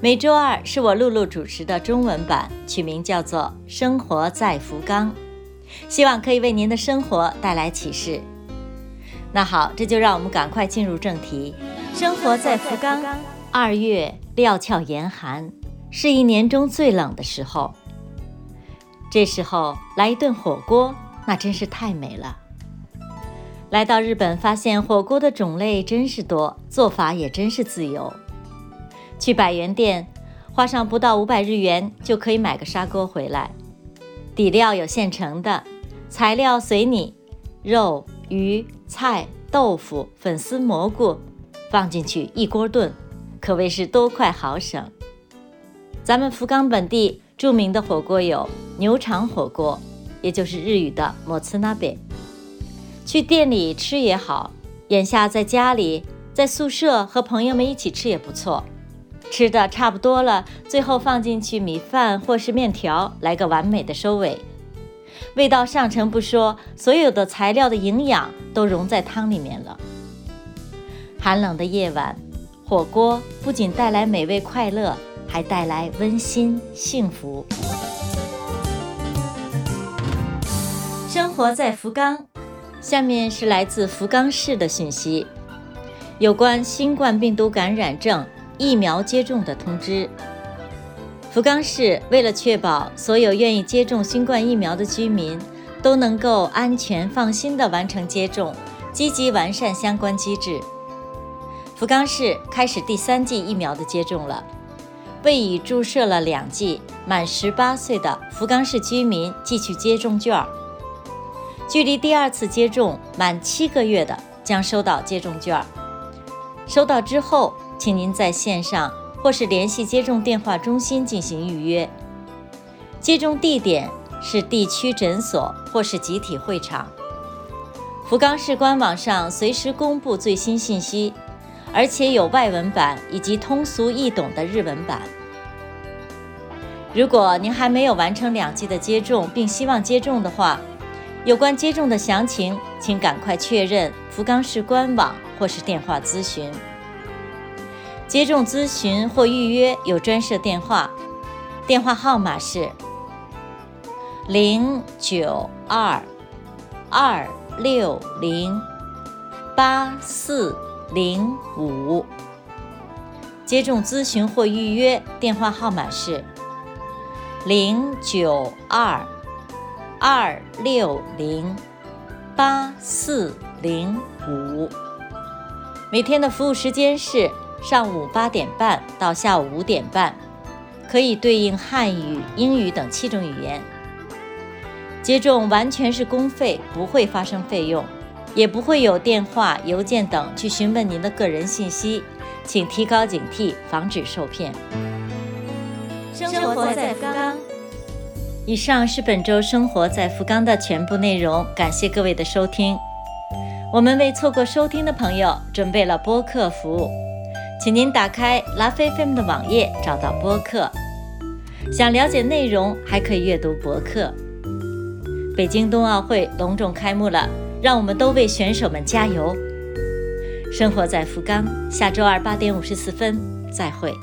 每周二是我露露主持的中文版，取名叫做《生活在福冈》，希望可以为您的生活带来启示。那好，这就让我们赶快进入正题。生活在福冈，二月料峭严寒，是一年中最冷的时候。这时候来一顿火锅，那真是太美了。来到日本，发现火锅的种类真是多，做法也真是自由。去百元店，花上不到五百日元就可以买个砂锅回来，底料有现成的，材料随你，肉、鱼、菜、豆腐、粉丝、蘑菇，放进去一锅炖，可谓是多快好省。咱们福冈本地著名的火锅有牛肠火锅，也就是日语的もつ鍋。去店里吃也好，眼下在家里、在宿舍和朋友们一起吃也不错。吃的差不多了，最后放进去米饭或是面条，来个完美的收尾。味道上乘不说，所有的材料的营养都融在汤里面了。寒冷的夜晚，火锅不仅带来美味快乐，还带来温馨幸福。生活在福冈，下面是来自福冈市的讯息，有关新冠病毒感染症。疫苗接种的通知。福冈市为了确保所有愿意接种新冠疫苗的居民都能够安全放心地完成接种，积极完善相关机制。福冈市开始第三剂疫苗的接种了，为已注射了两剂满十八岁的福冈市居民寄去接种券。距离第二次接种满七个月的将收到接种券。收到之后。请您在线上或是联系接种电话中心进行预约。接种地点是地区诊所或是集体会场。福冈市官网上随时公布最新信息，而且有外文版以及通俗易懂的日文版。如果您还没有完成两剂的接种，并希望接种的话，有关接种的详情，请赶快确认福冈市官网或是电话咨询。接种咨询或预约有专设电话，电话号码是零九二二六零八四零五。接种咨询或预约电话号码是零九二二六零八四零五。每天的服务时间是。上午八点半到下午五点半，可以对应汉语、英语等七种语言。接种完全是公费，不会发生费用，也不会有电话、邮件等去询问您的个人信息，请提高警惕，防止受骗。生活在福冈。以上是本周生活在福冈的全部内容，感谢各位的收听。我们为错过收听的朋友准备了播客服务。请您打开拉菲菲姆的网页，找到播客。想了解内容，还可以阅读博客。北京冬奥会隆重开幕了，让我们都为选手们加油。生活在福冈，下周二八点五十四分，再会。